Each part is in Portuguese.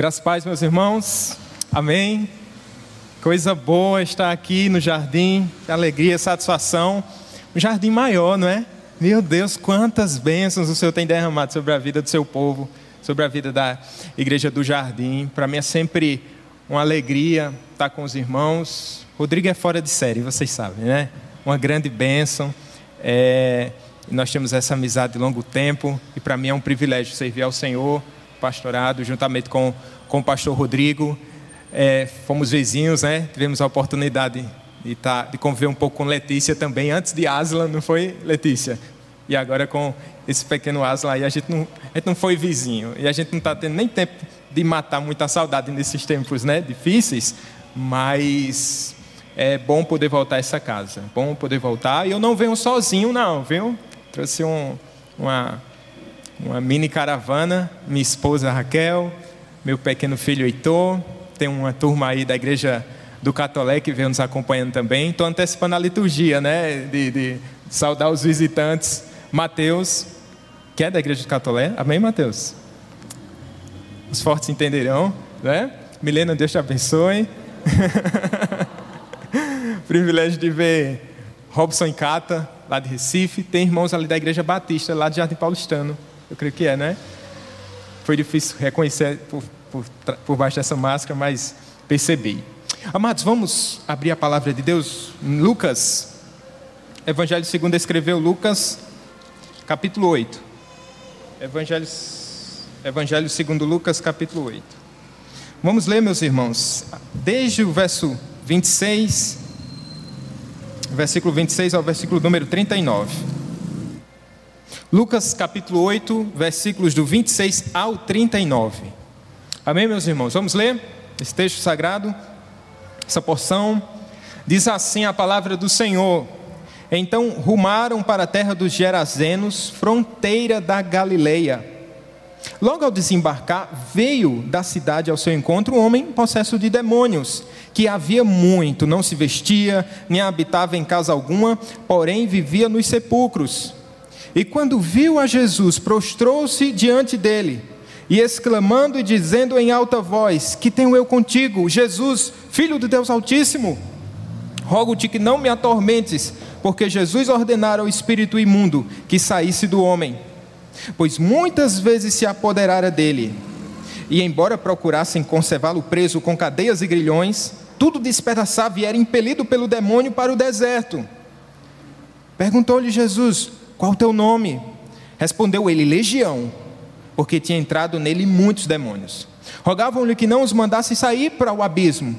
Graças paz, meus irmãos. Amém. Coisa boa estar aqui no jardim. Alegria, satisfação. Um jardim maior, não é? Meu Deus, quantas bênçãos o Senhor tem derramado sobre a vida do seu povo, sobre a vida da Igreja do Jardim. Para mim é sempre uma alegria estar com os irmãos. Rodrigo é fora de série, vocês sabem, né? Uma grande bênção. É... Nós temos essa amizade de longo tempo e para mim é um privilégio servir ao Senhor pastorado, juntamente com, com o pastor Rodrigo. É, fomos vizinhos, né? Tivemos a oportunidade de, tá, de conviver um pouco com Letícia também, antes de Asla, não foi, Letícia? E agora com esse pequeno Asla aí, a gente não, a gente não foi vizinho. E a gente não está tendo nem tempo de matar muita saudade nesses tempos né, difíceis, mas é bom poder voltar a essa casa. Bom poder voltar. E eu não venho sozinho, não, viu? Trouxe um, uma uma mini caravana, minha esposa Raquel, meu pequeno filho Heitor, tem uma turma aí da igreja do Catolé que vem nos acompanhando também. Estou antecipando a liturgia, né? De, de saudar os visitantes. Mateus, que é da igreja do Catolé. Amém, Mateus? Os fortes entenderão, né? Milena, Deus te abençoe. Privilégio de ver Robson e Cata, lá de Recife. Tem irmãos ali da Igreja Batista, lá de Jardim Paulistano. Eu creio que é, né? Foi difícil reconhecer por, por, por baixo dessa máscara, mas percebi. Amados, vamos abrir a palavra de Deus em Lucas. Evangelho segundo escreveu Lucas, capítulo 8. Evangelho, Evangelho segundo Lucas, capítulo 8. Vamos ler, meus irmãos, desde o verso 26, versículo 26 ao versículo número 39. Lucas capítulo 8, versículos do 26 ao 39. Amém, meus irmãos? Vamos ler esse texto sagrado, essa porção. Diz assim a palavra do Senhor: Então rumaram para a terra dos Gerazenos, fronteira da Galileia. Logo ao desembarcar, veio da cidade ao seu encontro um homem possesso de demônios, que havia muito, não se vestia, nem habitava em casa alguma, porém vivia nos sepulcros. E quando viu a Jesus, prostrou-se diante dele, e exclamando e dizendo em alta voz: Que tenho eu contigo, Jesus, filho de Deus Altíssimo? Rogo-te que não me atormentes, porque Jesus ordenara ao espírito imundo que saísse do homem. Pois muitas vezes se apoderara dele, e embora procurassem conservá-lo preso com cadeias e grilhões, tudo despedaçava e era impelido pelo demônio para o deserto. Perguntou-lhe Jesus: qual o teu nome? Respondeu ele: Legião, porque tinha entrado nele muitos demônios. Rogavam-lhe que não os mandasse sair para o abismo.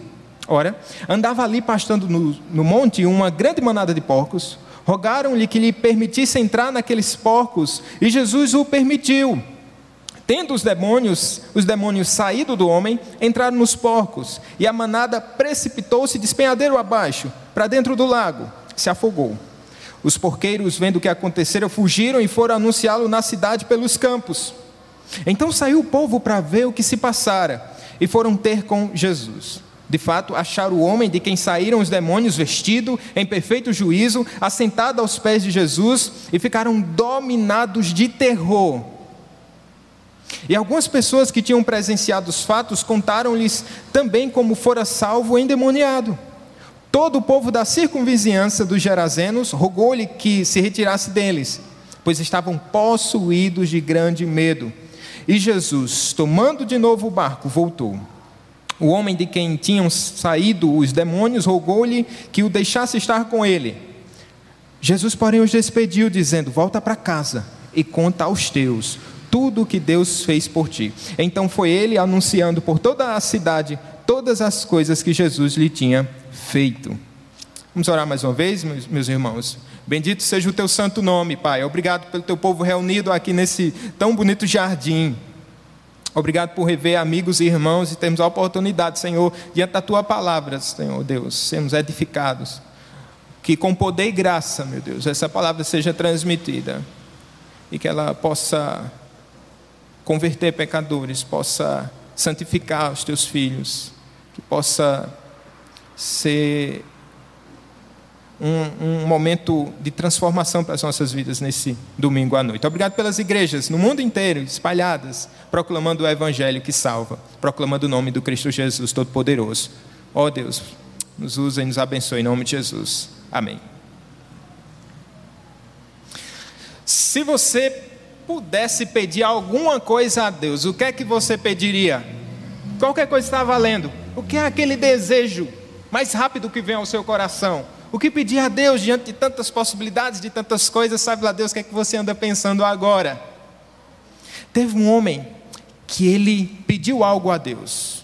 Ora, andava ali pastando no, no monte uma grande manada de porcos. Rogaram-lhe que lhe permitisse entrar naqueles porcos, e Jesus o permitiu. Tendo os demônios, os demônios saído do homem, entraram nos porcos, e a manada precipitou-se despenhadeiro abaixo, para dentro do lago, se afogou. Os porqueiros, vendo o que acontecera, fugiram e foram anunciá-lo na cidade pelos campos. Então saiu o povo para ver o que se passara e foram ter com Jesus. De fato, acharam o homem de quem saíram os demônios vestido, em perfeito juízo, assentado aos pés de Jesus e ficaram dominados de terror. E algumas pessoas que tinham presenciado os fatos contaram-lhes também como fora salvo o endemoniado. Todo o povo da circunvizinhança dos Gerazenos rogou-lhe que se retirasse deles, pois estavam possuídos de grande medo. E Jesus, tomando de novo o barco, voltou. O homem de quem tinham saído os demônios rogou-lhe que o deixasse estar com ele. Jesus, porém, os despediu, dizendo: Volta para casa e conta aos teus tudo o que Deus fez por ti. Então foi ele anunciando por toda a cidade todas as coisas que Jesus lhe tinha feito. Vamos orar mais uma vez, meus, irmãos. Bendito seja o teu santo nome, Pai. Obrigado pelo teu povo reunido aqui nesse tão bonito jardim. Obrigado por rever amigos e irmãos e termos a oportunidade, Senhor, diante da tua palavra, Senhor Deus, sermos edificados. Que com poder e graça, meu Deus, essa palavra seja transmitida e que ela possa converter pecadores, possa santificar os teus filhos, que possa ser um, um, momento de transformação para as nossas vidas nesse domingo à noite. Obrigado pelas igrejas no mundo inteiro, espalhadas, proclamando o Evangelho que salva, proclamando o nome do Cristo Jesus Todo-Poderoso. Ó oh, Deus, nos usa e nos abençoe em nome de Jesus. Amém. Se você pudesse pedir alguma coisa a Deus, o que é que você pediria? Qualquer coisa está valendo. O que é aquele desejo mais rápido que vem ao seu coração? O que pedir a Deus diante de tantas possibilidades, de tantas coisas? Sabe lá Deus o que é que você anda pensando agora? Teve um homem que ele pediu algo a Deus.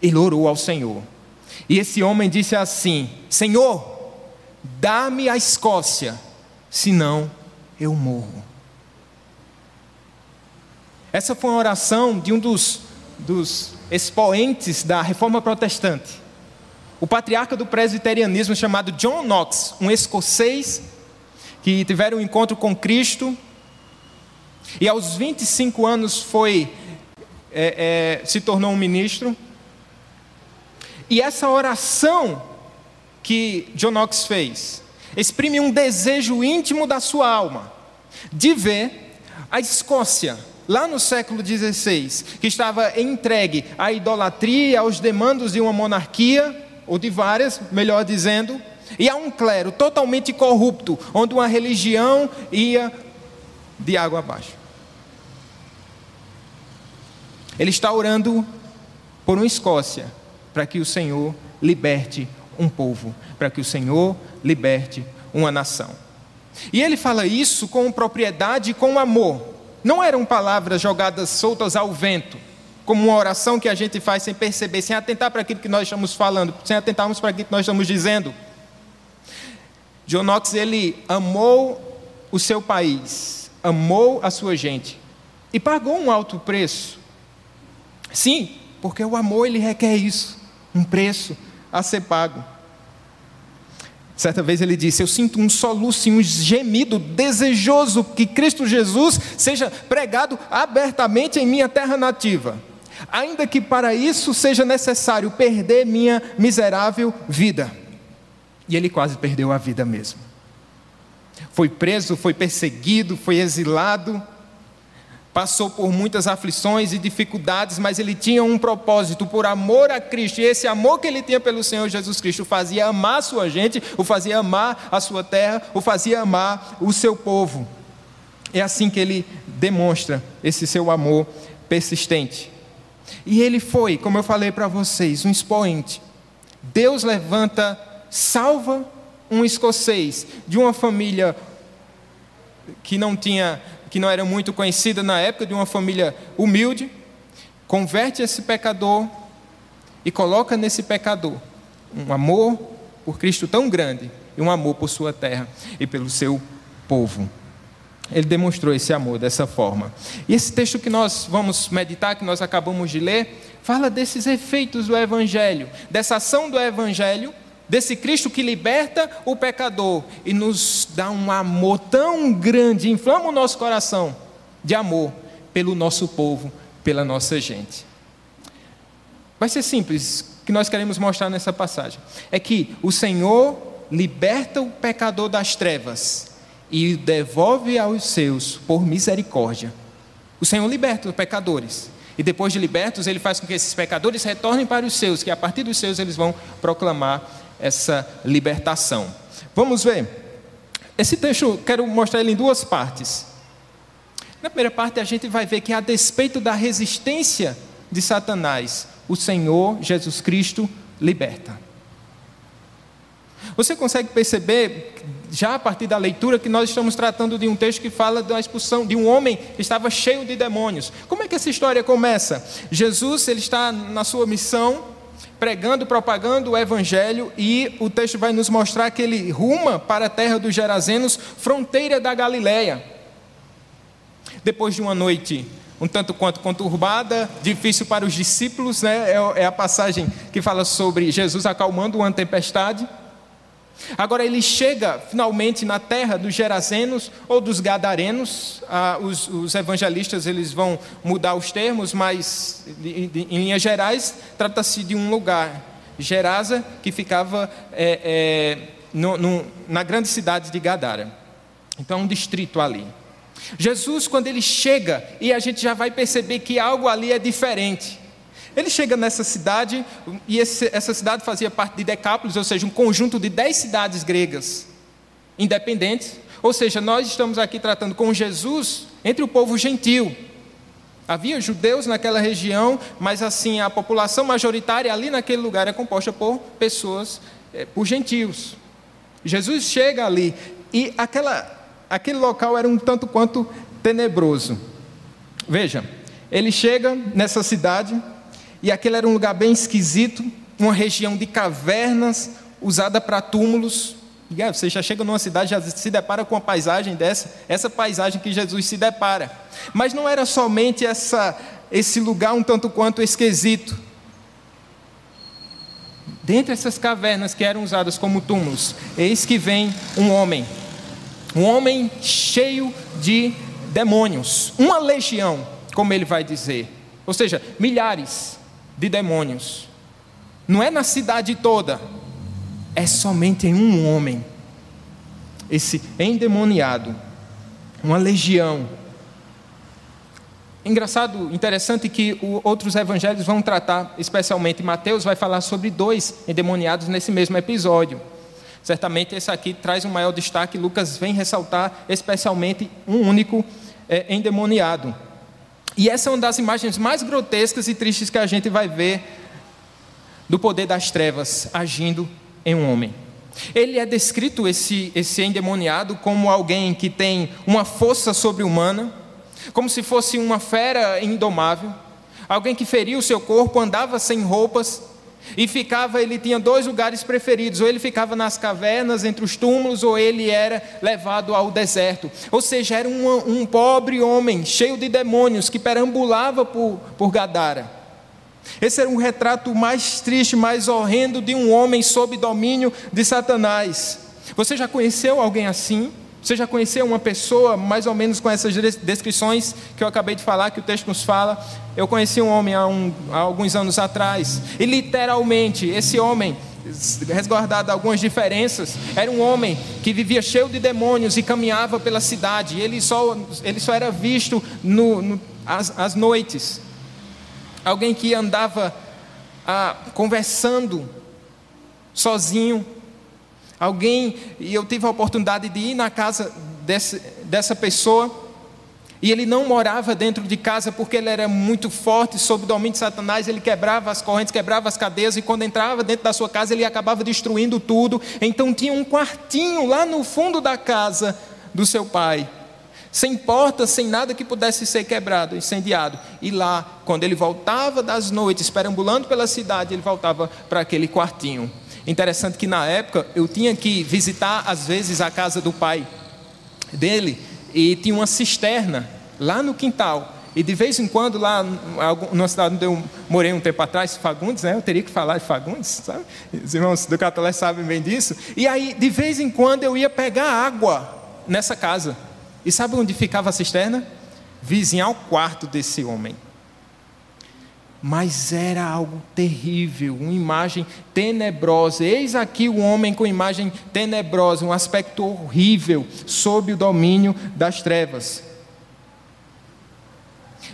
Ele orou ao Senhor. E esse homem disse assim: Senhor, dá-me a Escócia, senão eu morro. Essa foi uma oração de um dos, dos expoentes da reforma protestante. O patriarca do presbiterianismo chamado John Knox, um escocês que tiveram um encontro com Cristo e aos 25 anos foi é, é, se tornou um ministro. E essa oração que John Knox fez exprime um desejo íntimo da sua alma de ver a Escócia lá no século XVI, que estava entregue à idolatria, aos demandos de uma monarquia, ou de várias, melhor dizendo, e a um clero totalmente corrupto, onde uma religião ia de água abaixo. Ele está orando por uma Escócia, para que o Senhor liberte um povo, para que o Senhor liberte uma nação. E ele fala isso com propriedade e com amor. Não eram palavras jogadas soltas ao vento, como uma oração que a gente faz sem perceber, sem atentar para aquilo que nós estamos falando, sem atentarmos para aquilo que nós estamos dizendo. John Knox, ele amou o seu país, amou a sua gente e pagou um alto preço. Sim, porque o amor ele requer isso, um preço a ser pago. Certa vez ele disse: Eu sinto um soluço e um gemido desejoso que Cristo Jesus seja pregado abertamente em minha terra nativa, ainda que para isso seja necessário perder minha miserável vida. E ele quase perdeu a vida mesmo. Foi preso, foi perseguido, foi exilado passou por muitas aflições e dificuldades, mas ele tinha um propósito por amor a Cristo. E esse amor que ele tinha pelo Senhor Jesus Cristo o fazia amar a sua gente, o fazia amar a sua terra, o fazia amar o seu povo. É assim que ele demonstra esse seu amor persistente. E ele foi, como eu falei para vocês, um expoente. Deus levanta, salva um escocês de uma família que não tinha que não era muito conhecida na época, de uma família humilde, converte esse pecador e coloca nesse pecador um amor por Cristo tão grande e um amor por sua terra e pelo seu povo. Ele demonstrou esse amor dessa forma. E esse texto que nós vamos meditar, que nós acabamos de ler, fala desses efeitos do Evangelho, dessa ação do Evangelho desse Cristo que liberta o pecador e nos dá um amor tão grande, inflama o nosso coração de amor pelo nosso povo, pela nossa gente. Vai ser simples, o que nós queremos mostrar nessa passagem é que o Senhor liberta o pecador das trevas e devolve aos seus por misericórdia. O Senhor liberta os pecadores. E depois de libertos, ele faz com que esses pecadores retornem para os seus, que a partir dos seus eles vão proclamar essa libertação. Vamos ver. Esse texto, quero mostrar ele em duas partes. Na primeira parte, a gente vai ver que, a despeito da resistência de Satanás, o Senhor Jesus Cristo liberta. Você consegue perceber, já a partir da leitura, que nós estamos tratando de um texto que fala da expulsão de um homem que estava cheio de demônios. Como é que essa história começa? Jesus, ele está na sua missão, pregando, propagando o evangelho, e o texto vai nos mostrar que ele ruma para a terra dos Gerazenos, fronteira da Galileia. Depois de uma noite um tanto quanto conturbada, difícil para os discípulos, né? é, é a passagem que fala sobre Jesus acalmando uma tempestade. Agora ele chega finalmente na terra dos Gerazenos ou dos Gadarenos. Ah, os, os, evangelistas eles vão mudar os termos, mas de, de, em linhas gerais trata-se de um lugar, Gerasa, que ficava é, é, no, no, na grande cidade de Gadara. Então, um distrito ali. Jesus, quando ele chega, e a gente já vai perceber que algo ali é diferente. Ele chega nessa cidade, e esse, essa cidade fazia parte de Decápolis, ou seja, um conjunto de dez cidades gregas independentes. Ou seja, nós estamos aqui tratando com Jesus entre o povo gentil. Havia judeus naquela região, mas assim, a população majoritária ali naquele lugar é composta por pessoas, é, por gentios. Jesus chega ali e aquela, aquele local era um tanto quanto tenebroso. Veja, ele chega nessa cidade e aquele era um lugar bem esquisito, uma região de cavernas usada para túmulos. É, você já chega numa cidade, já se depara com uma paisagem dessa, essa paisagem que Jesus se depara. Mas não era somente essa, esse lugar um tanto quanto esquisito. Dentre essas cavernas que eram usadas como túmulos, eis que vem um homem, um homem cheio de demônios, uma legião, como ele vai dizer, ou seja, milhares de demônios. Não é na cidade toda, é somente em um homem, esse endemoniado, uma legião. Engraçado, interessante que outros evangelhos vão tratar, especialmente Mateus vai falar sobre dois endemoniados nesse mesmo episódio. Certamente esse aqui traz um maior destaque, Lucas vem ressaltar especialmente um único é, endemoniado. E essa é uma das imagens mais grotescas e tristes que a gente vai ver do poder das trevas agindo em um homem. Ele é descrito, esse, esse endemoniado, como alguém que tem uma força sobre-humana, como se fosse uma fera indomável, alguém que feria o seu corpo, andava sem roupas e ficava, ele tinha dois lugares preferidos, ou ele ficava nas cavernas, entre os túmulos, ou ele era levado ao deserto. Ou seja, era um, um pobre homem, cheio de demônios, que perambulava por, por Gadara. Esse era um retrato mais triste, mais horrendo de um homem sob domínio de Satanás. Você já conheceu alguém assim? Você já conheceu uma pessoa mais ou menos com essas descrições que eu acabei de falar, que o texto nos fala? Eu conheci um homem há, um, há alguns anos atrás, e literalmente, esse homem, resguardado algumas diferenças, era um homem que vivia cheio de demônios e caminhava pela cidade, ele só, ele só era visto no, no, às, às noites alguém que andava ah, conversando sozinho, alguém, e eu tive a oportunidade de ir na casa desse, dessa pessoa, e ele não morava dentro de casa porque ele era muito forte, sob o domínio de Satanás, ele quebrava as correntes, quebrava as cadeias, e quando entrava dentro da sua casa, ele acabava destruindo tudo. Então tinha um quartinho lá no fundo da casa do seu pai sem portas, sem nada que pudesse ser quebrado, incendiado. E lá, quando ele voltava das noites, perambulando pela cidade, ele voltava para aquele quartinho. Interessante que na época eu tinha que visitar às vezes a casa do pai dele e tinha uma cisterna lá no quintal. E de vez em quando, lá numa cidade onde eu morei um tempo atrás, Fagundes, né? Eu teria que falar de Fagundes, sabe? Os irmãos do Catolé sabem bem disso. E aí, de vez em quando, eu ia pegar água nessa casa. E sabe onde ficava a cisterna? Vizinha ao quarto desse homem. Mas era algo terrível, uma imagem tenebrosa. Eis aqui o homem com imagem tenebrosa, um aspecto horrível, sob o domínio das trevas.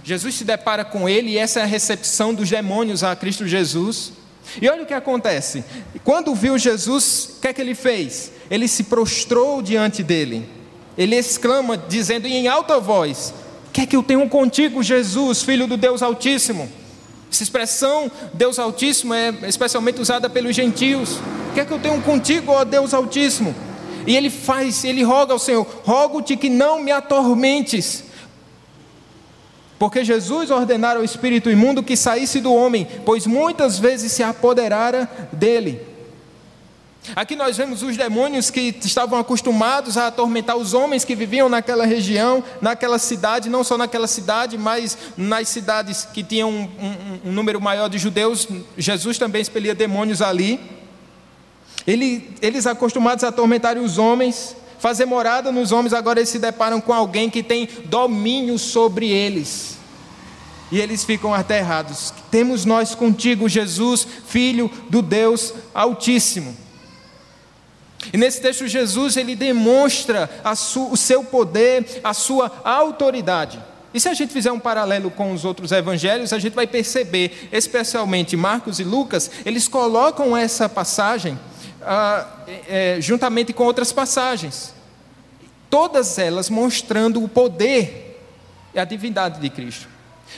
Jesus se depara com ele e essa é a recepção dos demônios a Cristo Jesus. E olha o que acontece: quando viu Jesus, o que é que ele fez? Ele se prostrou diante dele. Ele exclama, dizendo em alta voz: Quer é que eu tenho contigo, Jesus, filho do Deus Altíssimo? Essa expressão Deus Altíssimo é especialmente usada pelos gentios. Quer é que eu tenho contigo, ó Deus Altíssimo? E ele faz, ele roga ao Senhor: Rogo-te que não me atormentes. Porque Jesus ordenara ao espírito imundo que saísse do homem, pois muitas vezes se apoderara dele. Aqui nós vemos os demônios que estavam acostumados a atormentar os homens que viviam naquela região, naquela cidade, não só naquela cidade, mas nas cidades que tinham um, um, um número maior de judeus. Jesus também expelia demônios ali. Ele, eles acostumados a atormentar os homens, fazer morada nos homens, agora eles se deparam com alguém que tem domínio sobre eles. E eles ficam aterrados. Temos nós contigo, Jesus, Filho do Deus Altíssimo. E nesse texto, Jesus ele demonstra o seu poder, a sua autoridade. E se a gente fizer um paralelo com os outros evangelhos, a gente vai perceber, especialmente Marcos e Lucas, eles colocam essa passagem ah, é, juntamente com outras passagens, todas elas mostrando o poder e a divindade de Cristo.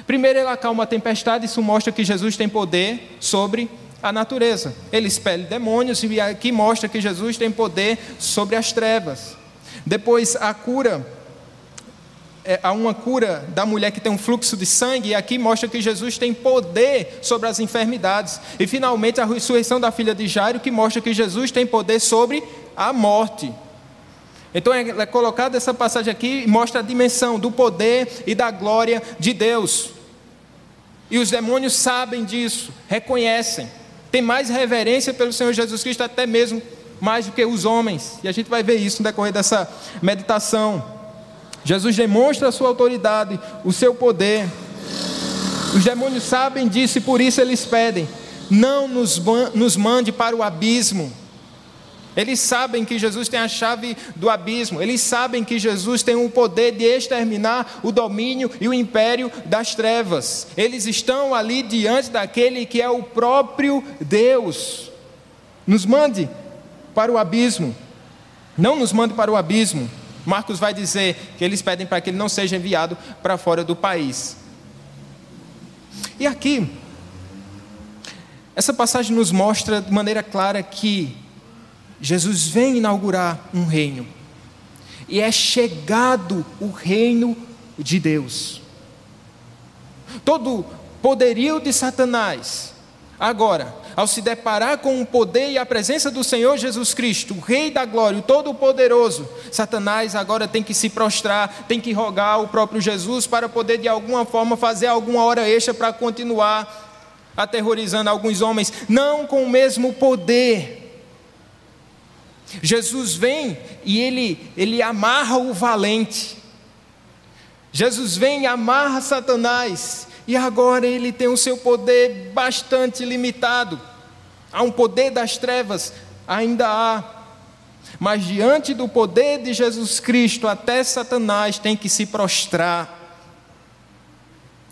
Primeiro, ele acalma a tempestade, isso mostra que Jesus tem poder sobre a natureza. Ele expele demônios e aqui mostra que Jesus tem poder sobre as trevas. Depois, a cura é, há uma cura da mulher que tem um fluxo de sangue, e aqui mostra que Jesus tem poder sobre as enfermidades. E finalmente a ressurreição da filha de Jairo, que mostra que Jesus tem poder sobre a morte. Então é, é colocada essa passagem aqui e mostra a dimensão do poder e da glória de Deus. E os demônios sabem disso, reconhecem, tem mais reverência pelo Senhor Jesus Cristo, até mesmo mais do que os homens. E a gente vai ver isso no decorrer dessa meditação. Jesus demonstra a sua autoridade, o seu poder. Os demônios sabem disso e por isso eles pedem: não nos, nos mande para o abismo. Eles sabem que Jesus tem a chave do abismo, eles sabem que Jesus tem o poder de exterminar o domínio e o império das trevas. Eles estão ali diante daquele que é o próprio Deus. Nos mande para o abismo, não nos mande para o abismo. Marcos vai dizer que eles pedem para que ele não seja enviado para fora do país. E aqui, essa passagem nos mostra de maneira clara que Jesus vem inaugurar um reino, e é chegado o reino de Deus. Todo poderio de Satanás, agora, ao se deparar com o poder e a presença do Senhor Jesus Cristo, o Rei da Glória, o Todo-Poderoso, Satanás agora tem que se prostrar, tem que rogar ao próprio Jesus para poder de alguma forma fazer alguma hora extra para continuar aterrorizando alguns homens, não com o mesmo poder. Jesus vem e ele, ele amarra o valente. Jesus vem e amarra Satanás e agora ele tem o seu poder bastante limitado. Há um poder das trevas, ainda há. Mas diante do poder de Jesus Cristo, até Satanás tem que se prostrar.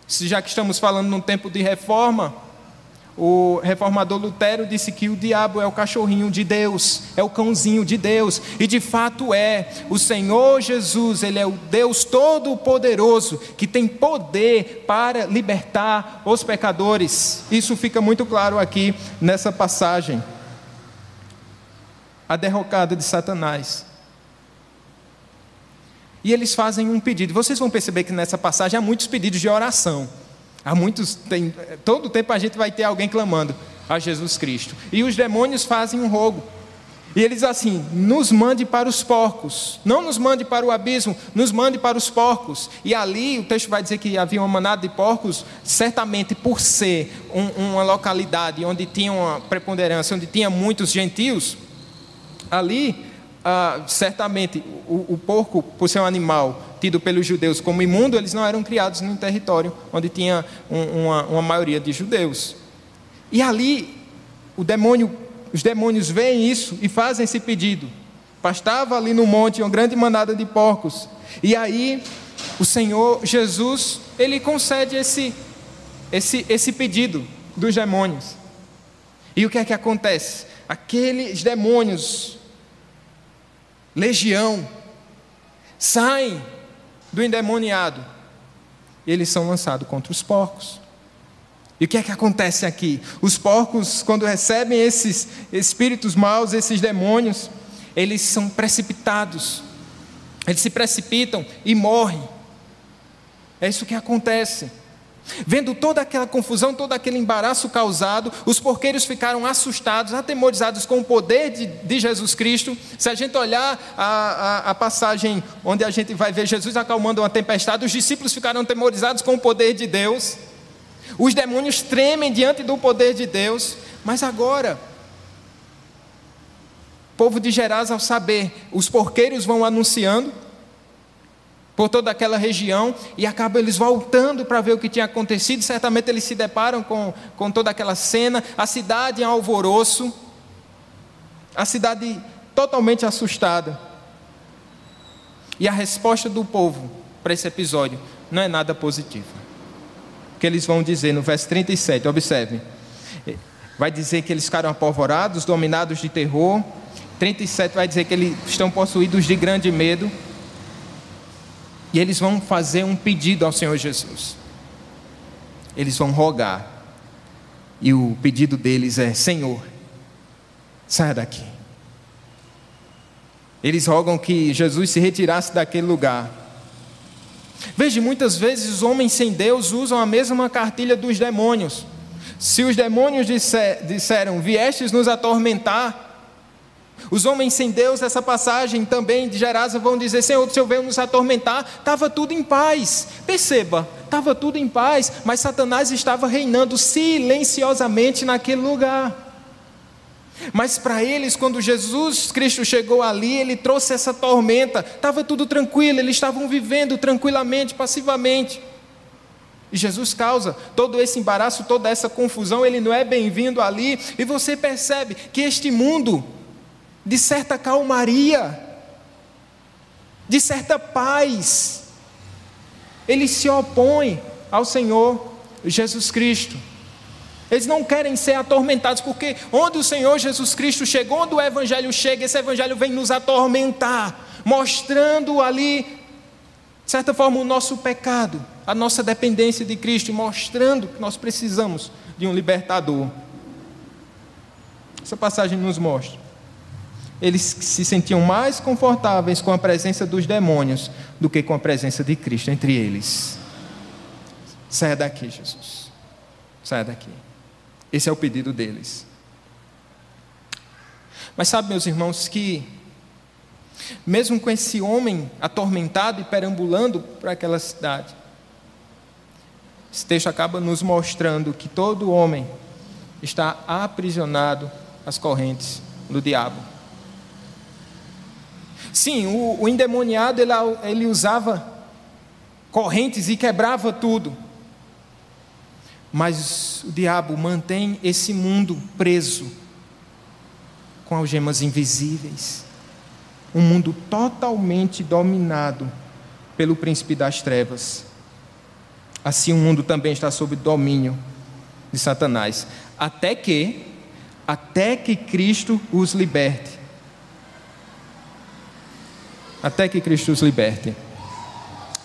Se já que estamos falando num tempo de reforma, o reformador Lutero disse que o diabo é o cachorrinho de Deus, é o cãozinho de Deus, e de fato é. O Senhor Jesus, ele é o Deus todo-poderoso que tem poder para libertar os pecadores. Isso fica muito claro aqui nessa passagem. A derrocada de Satanás. E eles fazem um pedido. Vocês vão perceber que nessa passagem há muitos pedidos de oração. Há muitos, tem, todo tempo a gente vai ter alguém clamando a Jesus Cristo. E os demônios fazem um rogo. E eles assim: nos mande para os porcos, não nos mande para o abismo, nos mande para os porcos. E ali o texto vai dizer que havia uma manada de porcos, certamente por ser um, uma localidade onde tinha uma preponderância, onde tinha muitos gentios, ali ah, certamente o, o, porco, por ser um animal tido pelos judeus como imundo, eles não eram criados num território onde tinha um, uma, uma maioria de judeus. E ali, o demônio, os demônios veem isso e fazem esse pedido. Pastava ali no monte uma grande manada de porcos. E aí, o Senhor Jesus, ele concede esse, esse, esse pedido dos demônios. E o que é que acontece? Aqueles demônios legião, saem do endemoniado e eles são lançados contra os porcos. E o que é que acontece aqui? Os porcos, quando recebem esses espíritos maus, esses demônios, eles são precipitados, eles se precipitam e morrem. É isso que acontece. Vendo toda aquela confusão, todo aquele embaraço causado, os porqueiros ficaram assustados, atemorizados com o poder de, de Jesus Cristo. Se a gente olhar a, a, a, passagem onde a gente vai ver Jesus acalmando uma tempestade, os discípulos ficaram atemorizados com o poder de Deus. Os demônios tremem diante do poder de Deus. Mas agora, o povo de Gerasa, ao saber, os porqueiros vão anunciando, por toda aquela região e acabam eles voltando para ver o que tinha acontecido. Certamente eles se deparam com, com toda aquela cena, a cidade em alvoroço, a cidade totalmente assustada. E a resposta do povo para esse episódio não é nada positiva. O que eles vão dizer no verso 37, observe. Vai dizer que eles ficaram apavorados, dominados de terror. 37 vai dizer que eles estão possuídos de grande medo. E eles vão fazer um pedido ao Senhor Jesus. Eles vão rogar. E o pedido deles é: Senhor, saia daqui. Eles rogam que Jesus se retirasse daquele lugar. Veja, muitas vezes os homens sem Deus usam a mesma cartilha dos demônios. Se os demônios disser, disseram, viestes nos atormentar, os homens sem Deus, essa passagem também de Gerasa vão dizer: Senhor, o Senhor veio nos atormentar, estava tudo em paz. Perceba, estava tudo em paz, mas Satanás estava reinando silenciosamente naquele lugar. Mas para eles, quando Jesus Cristo chegou ali, ele trouxe essa tormenta, estava tudo tranquilo, eles estavam vivendo tranquilamente, passivamente. E Jesus causa todo esse embaraço, toda essa confusão, ele não é bem-vindo ali, e você percebe que este mundo, de certa calmaria, de certa paz, ele se opõe ao Senhor Jesus Cristo. Eles não querem ser atormentados, porque onde o Senhor Jesus Cristo chegou, onde o Evangelho chega, esse Evangelho vem nos atormentar, mostrando ali, de certa forma, o nosso pecado, a nossa dependência de Cristo, mostrando que nós precisamos de um libertador. Essa passagem nos mostra. Eles se sentiam mais confortáveis com a presença dos demônios do que com a presença de Cristo entre eles. Saia daqui, Jesus. Saia daqui. Esse é o pedido deles. Mas sabe, meus irmãos, que mesmo com esse homem atormentado e perambulando para aquela cidade, esse texto acaba nos mostrando que todo homem está aprisionado às correntes do diabo. Sim, o, o endemoniado ele, ele usava correntes e quebrava tudo. Mas o diabo mantém esse mundo preso com algemas invisíveis. Um mundo totalmente dominado pelo príncipe das trevas. Assim o mundo também está sob domínio de Satanás, até que até que Cristo os liberte. Até que Cristo os liberte.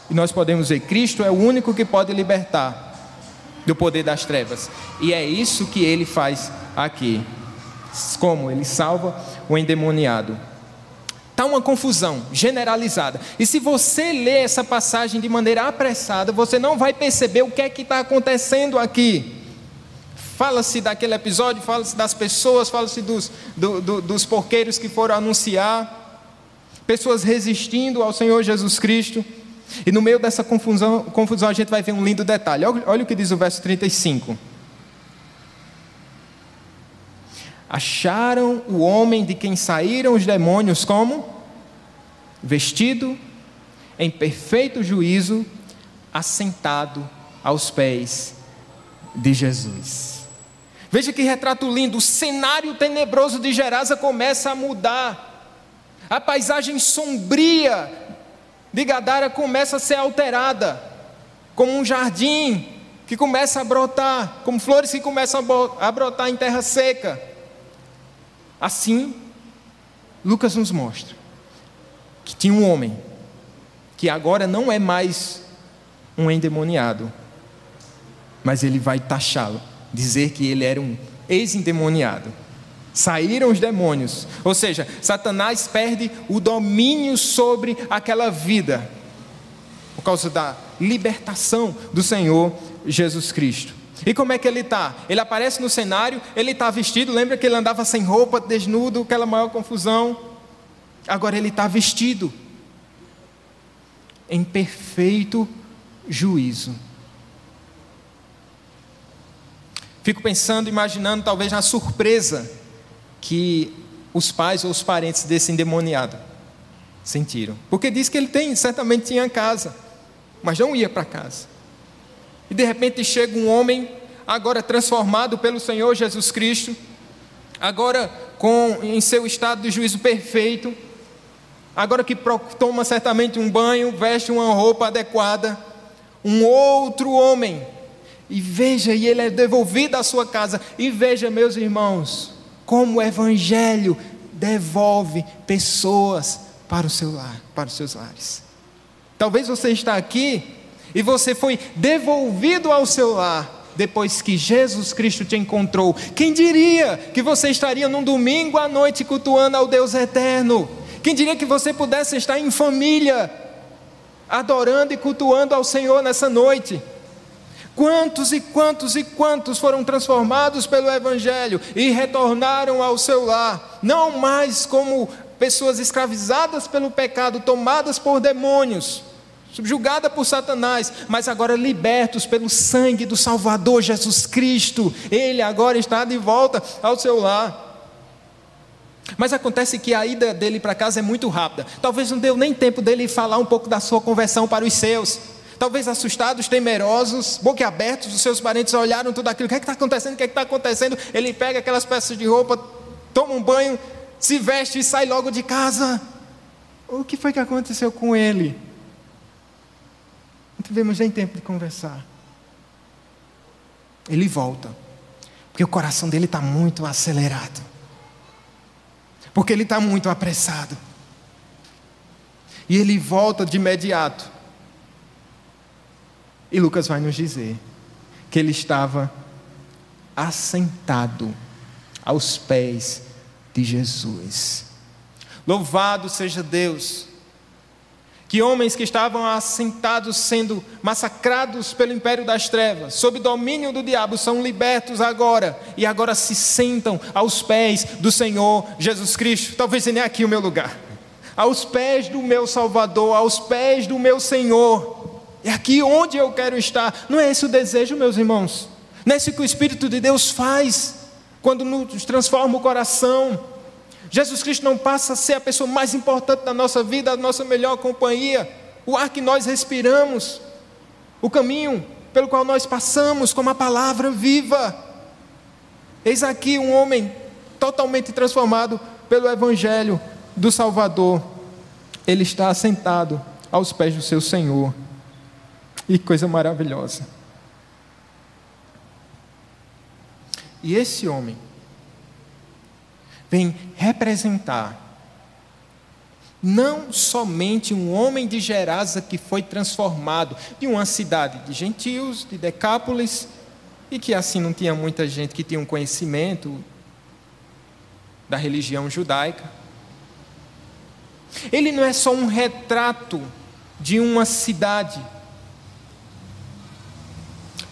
E nós podemos dizer, Cristo é o único que pode libertar do poder das trevas. E é isso que ele faz aqui. Como? Ele salva o endemoniado. Está uma confusão generalizada. E se você ler essa passagem de maneira apressada, você não vai perceber o que é que está acontecendo aqui. Fala-se daquele episódio, fala-se das pessoas, fala-se dos, do, do, dos porqueiros que foram anunciar, pessoas resistindo ao Senhor Jesus Cristo. E no meio dessa confusão, confusão a gente vai ver um lindo detalhe. Olha, olha o que diz o verso 35. Acharam o homem de quem saíram os demônios como? Vestido em perfeito juízo, assentado aos pés de Jesus. Veja que retrato lindo, o cenário tenebroso de Gerasa começa a mudar. A paisagem sombria de Gadara começa a ser alterada, como um jardim que começa a brotar, como flores que começam a brotar em terra seca. Assim, Lucas nos mostra que tinha um homem que agora não é mais um endemoniado, mas ele vai taxá-lo, dizer que ele era um ex-endemoniado. Saíram os demônios. Ou seja, Satanás perde o domínio sobre aquela vida por causa da libertação do Senhor Jesus Cristo. E como é que ele está? Ele aparece no cenário, ele está vestido, lembra que ele andava sem roupa, desnudo, aquela maior confusão. Agora ele está vestido em perfeito juízo. Fico pensando, imaginando talvez na surpresa que os pais ou os parentes desse endemoniado sentiram. Porque diz que ele tem, certamente tinha casa, mas não ia para casa. E de repente chega um homem, agora transformado pelo Senhor Jesus Cristo, agora com, em seu estado de juízo perfeito, agora que toma certamente um banho, veste uma roupa adequada, um outro homem, e veja, e ele é devolvido à sua casa, e veja, meus irmãos, como o Evangelho devolve pessoas para o seu lar, para os seus lares. Talvez você está aqui e você foi devolvido ao seu lar depois que Jesus Cristo te encontrou. Quem diria que você estaria num domingo à noite cultuando ao Deus eterno? Quem diria que você pudesse estar em família, adorando e cultuando ao Senhor nessa noite? Quantos e quantos e quantos foram transformados pelo Evangelho e retornaram ao seu lar, não mais como pessoas escravizadas pelo pecado, tomadas por demônios, subjugadas por Satanás, mas agora libertos pelo sangue do Salvador Jesus Cristo. Ele agora está de volta ao seu lar. Mas acontece que a ida dele para casa é muito rápida. Talvez não deu nem tempo dele falar um pouco da sua conversão para os seus. Talvez assustados, temerosos, boquiabertos, os seus parentes olharam tudo aquilo. O que é está acontecendo? O que é está acontecendo? Ele pega aquelas peças de roupa, toma um banho, se veste e sai logo de casa. O que foi que aconteceu com ele? Não tivemos nem tempo de conversar. Ele volta, porque o coração dele está muito acelerado porque ele está muito apressado. E ele volta de imediato. E Lucas vai nos dizer que ele estava assentado aos pés de Jesus. Louvado seja Deus que homens que estavam assentados sendo massacrados pelo império das trevas, sob domínio do diabo, são libertos agora e agora se sentam aos pés do Senhor Jesus Cristo. Talvez nem aqui o meu lugar. Aos pés do meu Salvador, aos pés do meu Senhor. É aqui onde eu quero estar. Não é esse o desejo, meus irmãos? Não é isso que o Espírito de Deus faz quando nos transforma o coração Jesus Cristo não passa a ser a pessoa mais importante da nossa vida, a nossa melhor companhia, o ar que nós respiramos, o caminho pelo qual nós passamos como a palavra viva. Eis aqui um homem totalmente transformado pelo Evangelho do Salvador. Ele está sentado aos pés do seu Senhor. E coisa maravilhosa. E esse homem, vem representar não somente um homem de Gerasa que foi transformado de uma cidade de gentios, de Decápolis, e que assim não tinha muita gente que tinha um conhecimento da religião judaica. Ele não é só um retrato de uma cidade,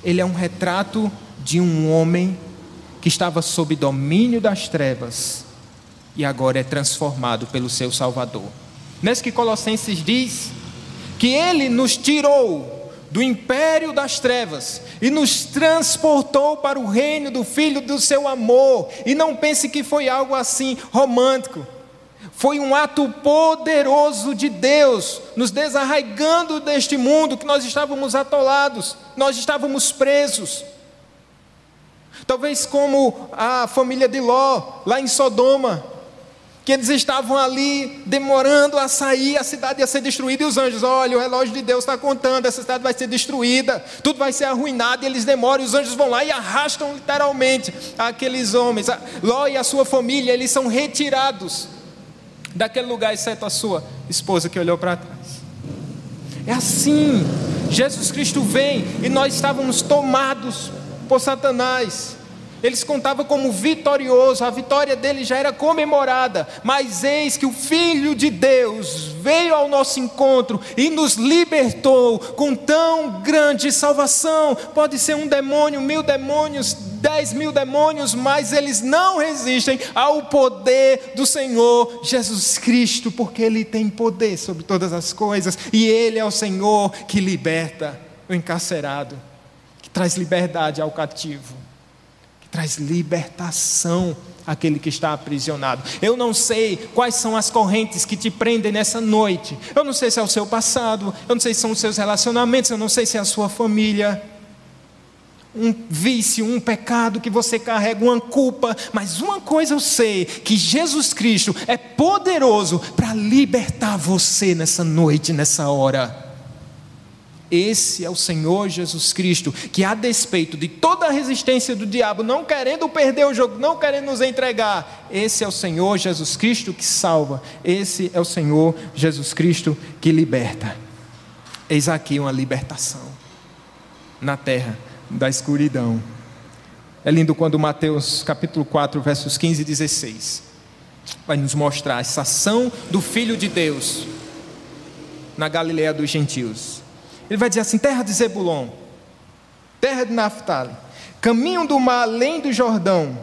ele é um retrato de um homem que estava sob domínio das trevas e agora é transformado pelo seu Salvador. Nesse que Colossenses diz que ele nos tirou do império das trevas e nos transportou para o reino do Filho do seu amor. E não pense que foi algo assim romântico. Foi um ato poderoso de Deus, nos desarraigando deste mundo que nós estávamos atolados, nós estávamos presos. Talvez como a família de Ló, lá em Sodoma, que eles estavam ali demorando a sair, a cidade ia ser destruída, e os anjos, olha, o relógio de Deus está contando, essa cidade vai ser destruída, tudo vai ser arruinado, e eles demoram, e os anjos vão lá e arrastam literalmente aqueles homens. Ló e a sua família, eles são retirados daquele lugar, exceto a sua esposa que olhou para trás. É assim, Jesus Cristo vem e nós estávamos tomados por Satanás. Eles contavam como vitorioso, a vitória dele já era comemorada, mas eis que o Filho de Deus veio ao nosso encontro e nos libertou com tão grande salvação. Pode ser um demônio, mil demônios, dez mil demônios, mas eles não resistem ao poder do Senhor Jesus Cristo, porque Ele tem poder sobre todas as coisas e Ele é o Senhor que liberta o encarcerado, que traz liberdade ao cativo traz libertação àquele que está aprisionado. Eu não sei quais são as correntes que te prendem nessa noite. Eu não sei se é o seu passado, eu não sei se são os seus relacionamentos, eu não sei se é a sua família. Um vício, um pecado que você carrega, uma culpa, mas uma coisa eu sei: que Jesus Cristo é poderoso para libertar você nessa noite, nessa hora. Esse é o Senhor Jesus Cristo, que a despeito de toda a resistência do diabo, não querendo perder o jogo, não querendo nos entregar, esse é o Senhor Jesus Cristo que salva, esse é o Senhor Jesus Cristo que liberta. Eis aqui uma libertação na terra da escuridão. É lindo quando Mateus capítulo 4, versos 15 e 16 vai nos mostrar essa ação do Filho de Deus na Galileia dos gentios. Ele vai dizer assim: terra de Zebulon, terra de Naphtali, caminho do mar além do Jordão,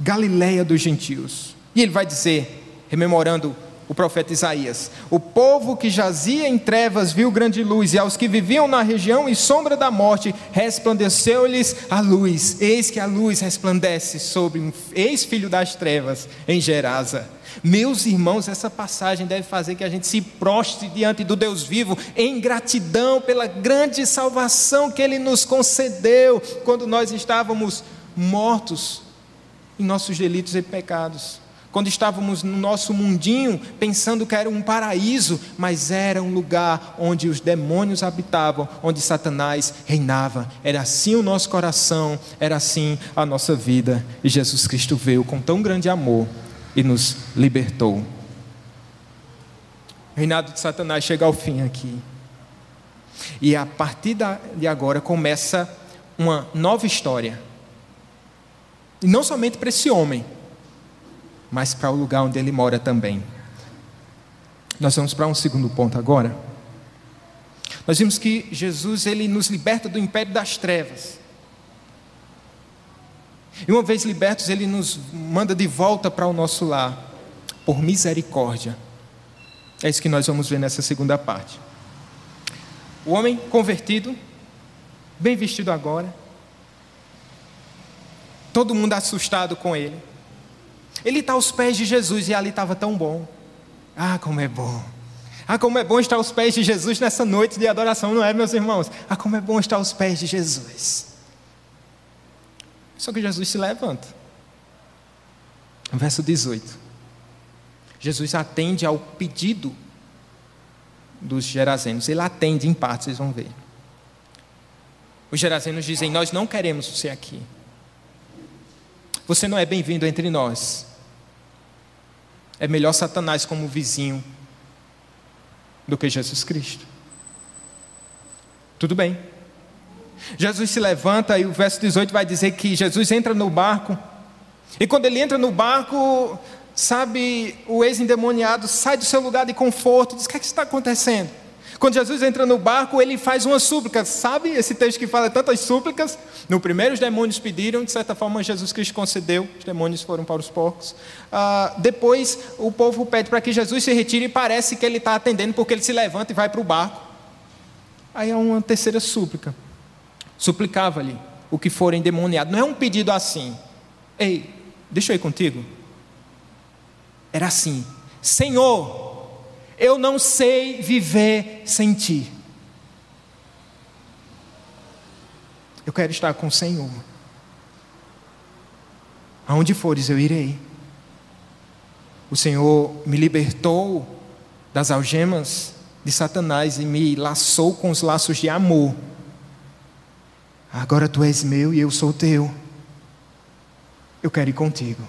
Galileia dos gentios. E ele vai dizer, rememorando o profeta Isaías: O povo que jazia em trevas viu grande luz, e aos que viviam na região e sombra da morte, resplandeceu-lhes a luz. Eis que a luz resplandece sobre um ex-filho das trevas em Gerasa. Meus irmãos, essa passagem deve fazer que a gente se prostre diante do Deus vivo em gratidão pela grande salvação que Ele nos concedeu quando nós estávamos mortos em nossos delitos e pecados quando estávamos no nosso mundinho, pensando que era um paraíso, mas era um lugar onde os demônios habitavam, onde Satanás reinava. Era assim o nosso coração, era assim a nossa vida. E Jesus Cristo veio com tão grande amor e nos libertou. O reinado de Satanás chega ao fim aqui. E a partir de agora começa uma nova história. E não somente para esse homem, mas para o lugar onde ele mora também. Nós vamos para um segundo ponto agora. Nós vimos que Jesus ele nos liberta do império das trevas. E uma vez libertos, ele nos manda de volta para o nosso lar, por misericórdia. É isso que nós vamos ver nessa segunda parte. O homem convertido, bem vestido agora, todo mundo assustado com ele. Ele está aos pés de Jesus e ali estava tão bom. Ah, como é bom. Ah, como é bom estar aos pés de Jesus nessa noite de adoração, não é, meus irmãos? Ah, como é bom estar aos pés de Jesus. Só que Jesus se levanta. Verso 18. Jesus atende ao pedido dos gerazenos. Ele atende em parte, vocês vão ver. Os gerazenos dizem: Nós não queremos você aqui. Você não é bem-vindo entre nós. É melhor Satanás como vizinho do que Jesus Cristo. Tudo bem. Jesus se levanta e o verso 18 vai dizer que Jesus entra no barco. E quando ele entra no barco, sabe, o ex-endemoniado sai do seu lugar de conforto, diz: O que, é que está acontecendo? Quando Jesus entra no barco, ele faz uma súplica. Sabe esse texto que fala tantas súplicas? No primeiro, os demônios pediram, de certa forma, Jesus Cristo concedeu, os demônios foram para os porcos. Ah, depois, o povo pede para que Jesus se retire e parece que ele está atendendo, porque ele se levanta e vai para o barco. Aí há uma terceira súplica. Suplicava-lhe o que for endemoniado. Não é um pedido assim. Ei, deixa eu ir contigo. Era assim: Senhor, eu não sei viver sem ti. Eu quero estar com o Senhor. Aonde fores, eu irei. O Senhor me libertou das algemas de Satanás e me laçou com os laços de amor. Agora tu és meu e eu sou teu. Eu quero ir contigo.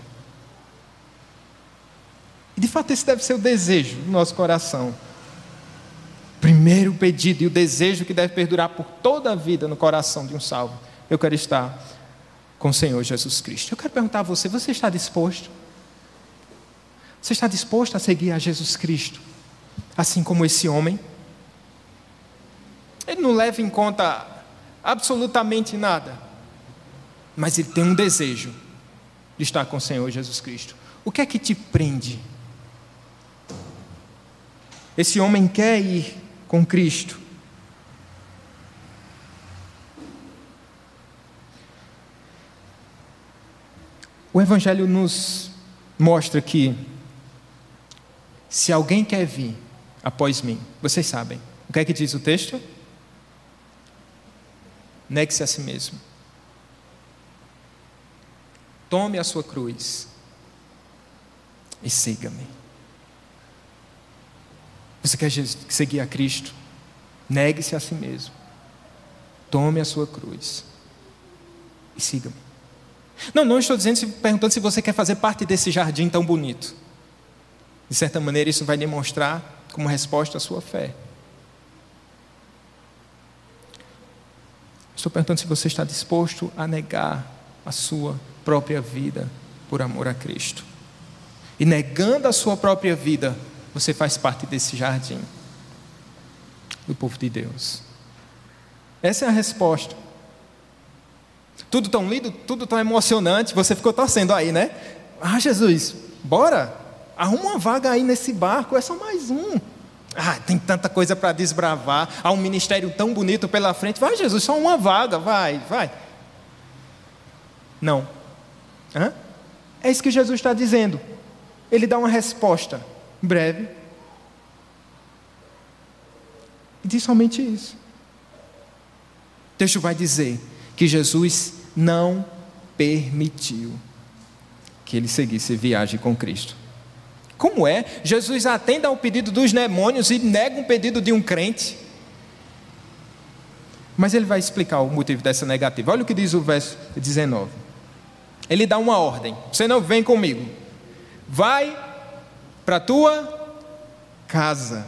E de fato esse deve ser o desejo do nosso coração. Primeiro pedido e o desejo que deve perdurar por toda a vida no coração de um salvo. Eu quero estar com o Senhor Jesus Cristo. Eu quero perguntar a você: você está disposto? Você está disposto a seguir a Jesus Cristo? Assim como esse homem? Ele não leva em conta absolutamente nada, mas ele tem um desejo de estar com o Senhor Jesus Cristo. O que é que te prende? Esse homem quer ir com Cristo. O Evangelho nos mostra que, se alguém quer vir após mim, vocês sabem, o que é que diz o texto? negue-se a si mesmo. Tome a sua cruz e siga-me. Você quer seguir a Cristo? Negue-se a si mesmo. Tome a sua cruz e siga-me. Não, não estou dizendo, perguntando se você quer fazer parte desse jardim tão bonito. De certa maneira, isso vai demonstrar como resposta a sua fé. Estou perguntando se você está disposto a negar a sua própria vida por amor a Cristo. E negando a sua própria vida, você faz parte desse jardim do povo de Deus. Essa é a resposta. Tudo tão lindo, tudo tão emocionante, você ficou torcendo aí, né? Ah, Jesus, bora, arruma uma vaga aí nesse barco, é só mais um. Ah, tem tanta coisa para desbravar, há um ministério tão bonito pela frente. Vai, Jesus, só uma vaga, vai, vai. Não. Hã? É isso que Jesus está dizendo. Ele dá uma resposta breve. E diz somente isso. O texto vai dizer que Jesus não permitiu que ele seguisse viagem com Cristo. Como é? Jesus atende ao pedido dos demônios e nega um pedido de um crente. Mas ele vai explicar o motivo dessa negativa. Olha o que diz o verso 19. Ele dá uma ordem: Você não vem comigo. Vai para a tua casa,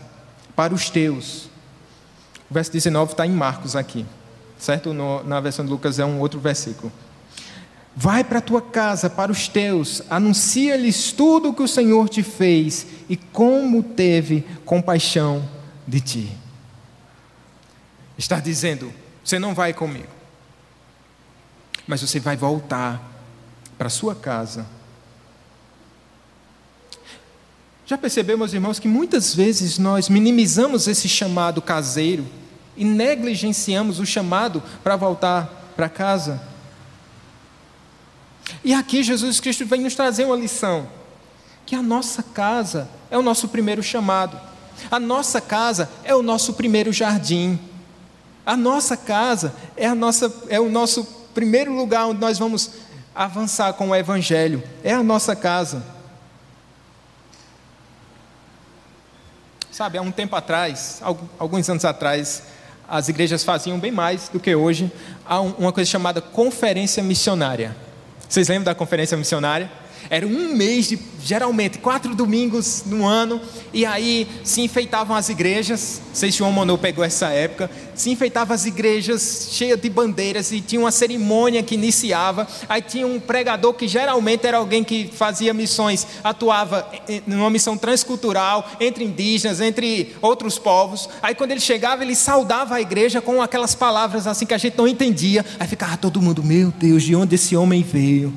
para os teus. O verso 19 está em Marcos aqui certo? No, na versão de Lucas é um outro versículo. Vai para a tua casa, para os teus, anuncia-lhes tudo o que o Senhor te fez e como teve compaixão de ti. Está dizendo: você não vai comigo, mas você vai voltar para a sua casa. Já percebeu, meus irmãos, que muitas vezes nós minimizamos esse chamado caseiro e negligenciamos o chamado para voltar para casa. E aqui Jesus Cristo vem nos trazer uma lição: que a nossa casa é o nosso primeiro chamado, a nossa casa é o nosso primeiro jardim, a nossa casa é, a nossa, é o nosso primeiro lugar onde nós vamos avançar com o Evangelho, é a nossa casa. Sabe, há um tempo atrás, alguns anos atrás, as igrejas faziam bem mais do que hoje. Há uma coisa chamada conferência missionária. Vocês lembram da conferência missionária? Era um mês, de, geralmente, quatro domingos no ano, e aí se enfeitavam as igrejas. Sei se João Monod pegou essa época. Se enfeitavam as igrejas cheias de bandeiras, e tinha uma cerimônia que iniciava. Aí tinha um pregador que geralmente era alguém que fazia missões, atuava numa missão transcultural entre indígenas, entre outros povos. Aí quando ele chegava, ele saudava a igreja com aquelas palavras assim que a gente não entendia. Aí ficava todo mundo, meu Deus, de onde esse homem veio?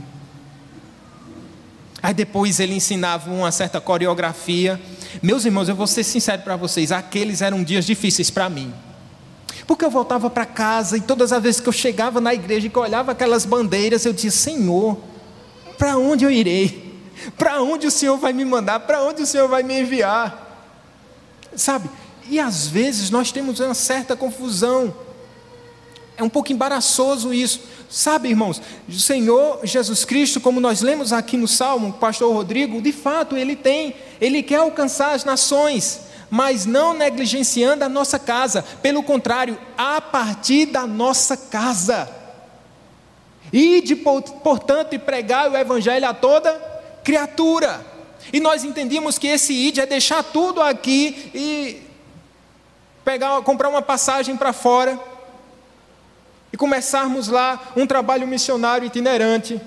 Aí depois ele ensinava uma certa coreografia. Meus irmãos, eu vou ser sincero para vocês, aqueles eram dias difíceis para mim. Porque eu voltava para casa e todas as vezes que eu chegava na igreja e que eu olhava aquelas bandeiras, eu dizia: Senhor, para onde eu irei? Para onde o Senhor vai me mandar? Para onde o Senhor vai me enviar? Sabe? E às vezes nós temos uma certa confusão. É um pouco embaraçoso isso. Sabe, irmãos, o Senhor Jesus Cristo, como nós lemos aqui no Salmo, o pastor Rodrigo, de fato, ele tem, ele quer alcançar as nações, mas não negligenciando a nossa casa, pelo contrário, a partir da nossa casa. Ide, portanto, e pregar o evangelho a toda criatura. E nós entendíamos que esse id é deixar tudo aqui e pegar, comprar uma passagem para fora e começarmos lá um trabalho missionário itinerante,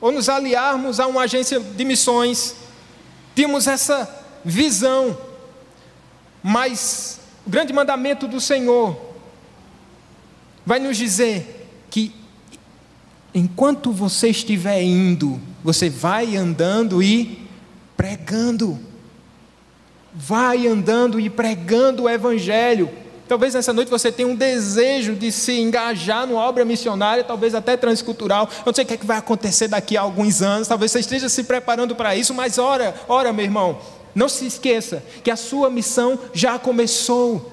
ou nos aliarmos a uma agência de missões, tínhamos essa visão, mas o grande mandamento do Senhor vai nos dizer que enquanto você estiver indo, você vai andando e pregando, vai andando e pregando o Evangelho Talvez nessa noite você tenha um desejo de se engajar numa obra missionária, talvez até transcultural. Eu não sei o que, é que vai acontecer daqui a alguns anos, talvez você esteja se preparando para isso, mas ora, ora, meu irmão, não se esqueça que a sua missão já começou.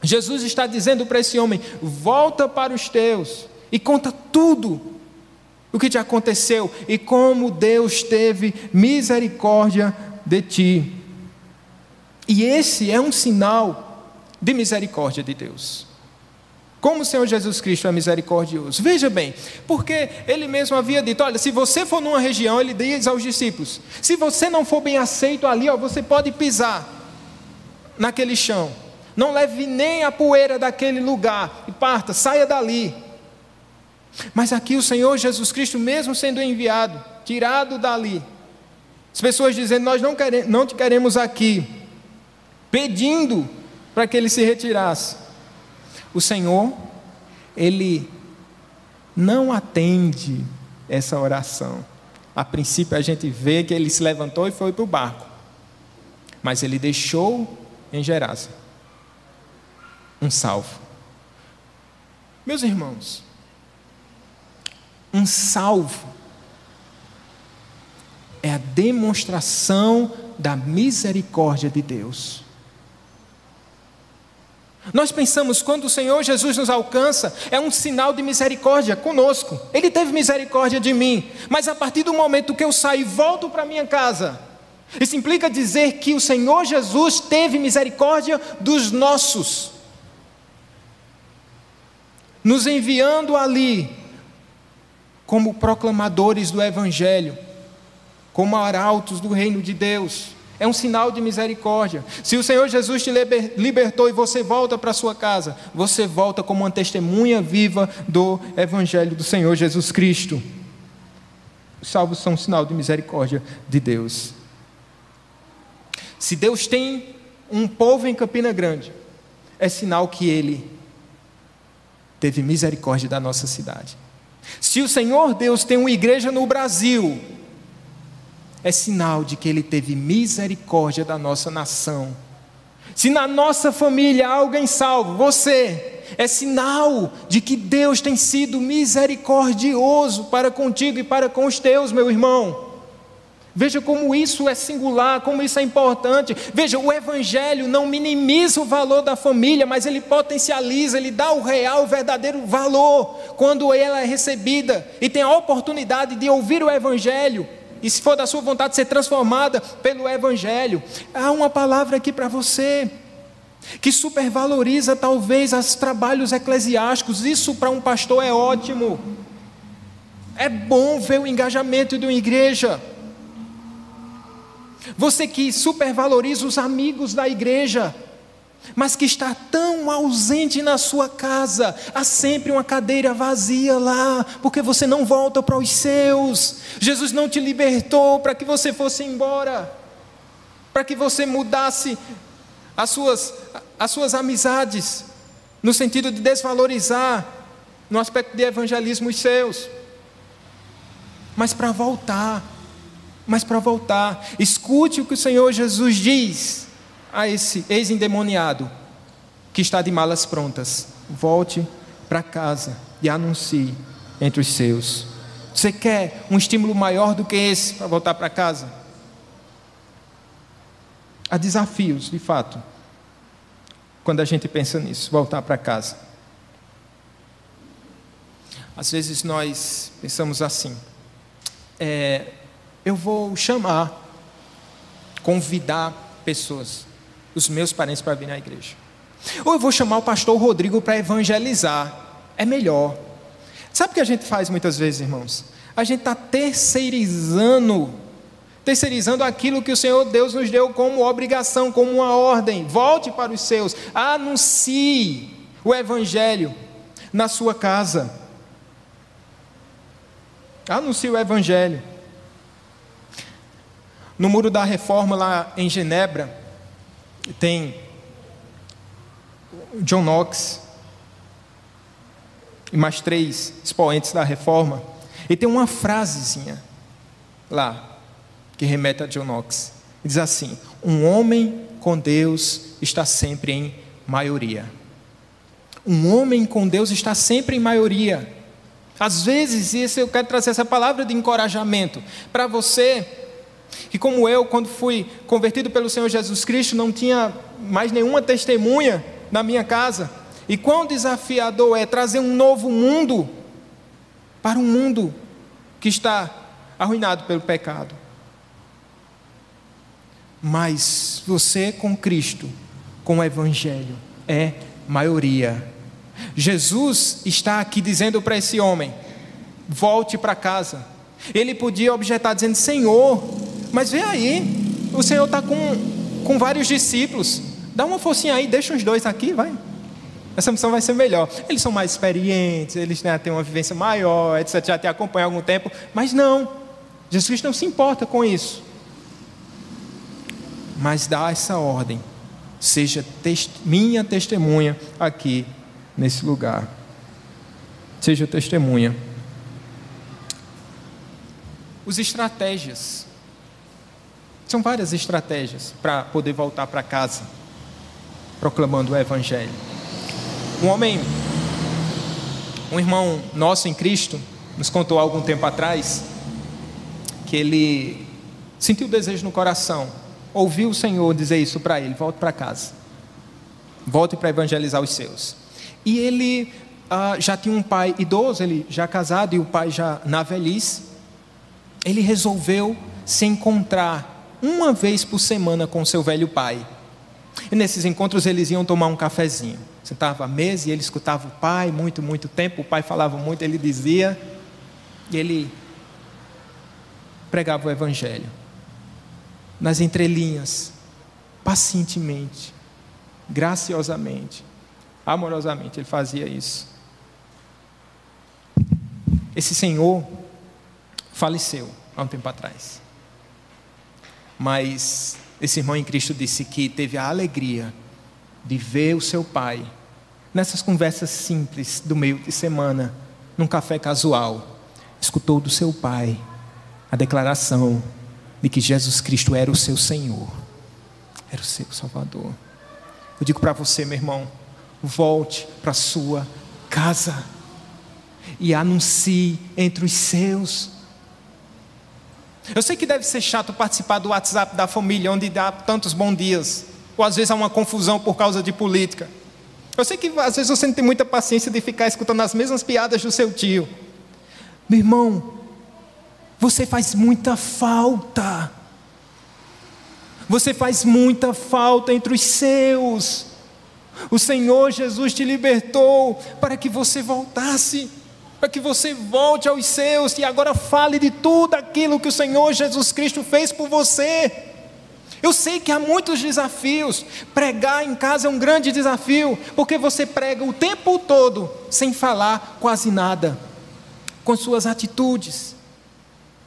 Jesus está dizendo para esse homem: volta para os teus e conta tudo o que te aconteceu e como Deus teve misericórdia de ti. E esse é um sinal de misericórdia de Deus. Como o Senhor Jesus Cristo é misericordioso. Veja bem, porque ele mesmo havia dito: olha, se você for numa região, ele diz aos discípulos: se você não for bem aceito ali, ó, você pode pisar naquele chão. Não leve nem a poeira daquele lugar e parta, saia dali. Mas aqui o Senhor Jesus Cristo, mesmo sendo enviado, tirado dali, as pessoas dizendo: Nós não, queremos, não te queremos aqui, pedindo para que ele se retirasse. O Senhor, Ele não atende essa oração. A princípio a gente vê que ele se levantou e foi para o barco, mas ele deixou em Gerasa um salvo. Meus irmãos, um salvo é a demonstração da misericórdia de Deus. Nós pensamos, quando o Senhor Jesus nos alcança, é um sinal de misericórdia conosco. Ele teve misericórdia de mim, mas a partir do momento que eu saio e volto para minha casa, isso implica dizer que o Senhor Jesus teve misericórdia dos nossos, nos enviando ali como proclamadores do Evangelho, como arautos do reino de Deus é um sinal de misericórdia. Se o Senhor Jesus te libertou e você volta para sua casa, você volta como uma testemunha viva do Evangelho do Senhor Jesus Cristo. Os salvos são um sinal de misericórdia de Deus. Se Deus tem um povo em Campina Grande, é sinal que Ele teve misericórdia da nossa cidade. Se o Senhor Deus tem uma igreja no Brasil, é sinal de que Ele teve misericórdia da nossa nação. Se na nossa família há alguém salvo, você, é sinal de que Deus tem sido misericordioso para contigo e para com os teus, meu irmão. Veja como isso é singular, como isso é importante. Veja, o Evangelho não minimiza o valor da família, mas ele potencializa, ele dá o real, o verdadeiro valor quando ela é recebida e tem a oportunidade de ouvir o Evangelho e se for da sua vontade ser transformada pelo Evangelho, há uma palavra aqui para você que supervaloriza talvez os trabalhos eclesiásticos. Isso para um pastor é ótimo. É bom ver o engajamento de uma igreja. Você que supervaloriza os amigos da igreja mas que está tão ausente na sua casa, há sempre uma cadeira vazia lá, porque você não volta para os seus. Jesus não te libertou para que você fosse embora, para que você mudasse as suas, as suas amizades, no sentido de desvalorizar, no aspecto de evangelismo, os seus, mas para voltar. Mas para voltar, escute o que o Senhor Jesus diz a esse ex-endemoniado que está de malas prontas: volte para casa e anuncie entre os seus. Você quer um estímulo maior do que esse para voltar para casa? Há desafios, de fato, quando a gente pensa nisso, voltar para casa. Às vezes nós pensamos assim: é, eu vou chamar, convidar pessoas os meus parentes para vir na igreja. Ou eu vou chamar o pastor Rodrigo para evangelizar. É melhor. Sabe o que a gente faz muitas vezes, irmãos? A gente está terceirizando, terceirizando aquilo que o Senhor Deus nos deu como obrigação, como uma ordem. Volte para os seus, anuncie o evangelho na sua casa. Anuncie o evangelho. No muro da reforma lá em Genebra, tem John Knox e mais três expoentes da reforma. E tem uma frasezinha lá que remete a John Knox. Diz assim: Um homem com Deus está sempre em maioria. Um homem com Deus está sempre em maioria. Às vezes, e eu quero trazer essa palavra de encorajamento para você que, como eu, quando fui convertido pelo Senhor Jesus Cristo, não tinha mais nenhuma testemunha na minha casa. E quão desafiador é trazer um novo mundo para um mundo que está arruinado pelo pecado. Mas você com Cristo, com o Evangelho, é maioria. Jesus está aqui dizendo para esse homem: volte para casa. Ele podia objetar dizendo: Senhor, mas vê aí, o Senhor está com, com vários discípulos, dá uma forcinha aí, deixa os dois aqui, vai. Essa missão vai ser melhor. Eles são mais experientes, eles né, têm uma vivência maior, etc. Já te acompanham há algum tempo, mas não. Jesus não se importa com isso. Mas dá essa ordem. Seja test minha testemunha aqui nesse lugar. Seja testemunha. Os estratégias. São várias estratégias para poder voltar para casa, proclamando o Evangelho. Um homem, um irmão nosso em Cristo, nos contou há algum tempo atrás que ele sentiu desejo no coração, ouviu o Senhor dizer isso para ele: volte para casa, volte para evangelizar os seus. E ele ah, já tinha um pai idoso, ele já casado e o pai já na velhice. Ele resolveu se encontrar uma vez por semana com seu velho pai. E nesses encontros eles iam tomar um cafezinho. Sentava à mesa e ele escutava o pai muito, muito tempo. O pai falava muito, ele dizia. E ele pregava o evangelho. Nas entrelinhas, pacientemente, graciosamente, amorosamente, ele fazia isso. Esse senhor faleceu há um tempo atrás. Mas esse irmão em Cristo disse que teve a alegria de ver o seu pai nessas conversas simples do meio de semana, num café casual, escutou do seu pai a declaração de que Jesus Cristo era o seu Senhor, era o seu Salvador. Eu digo para você, meu irmão, volte para sua casa e anuncie entre os seus eu sei que deve ser chato participar do WhatsApp da família, onde dá tantos bons dias, ou às vezes há uma confusão por causa de política. Eu sei que às vezes você não tem muita paciência de ficar escutando as mesmas piadas do seu tio. Meu irmão, você faz muita falta. Você faz muita falta entre os seus. O Senhor Jesus te libertou para que você voltasse para que você volte aos seus e agora fale de tudo aquilo que o Senhor Jesus Cristo fez por você. Eu sei que há muitos desafios. Pregar em casa é um grande desafio, porque você prega o tempo todo sem falar quase nada, com suas atitudes.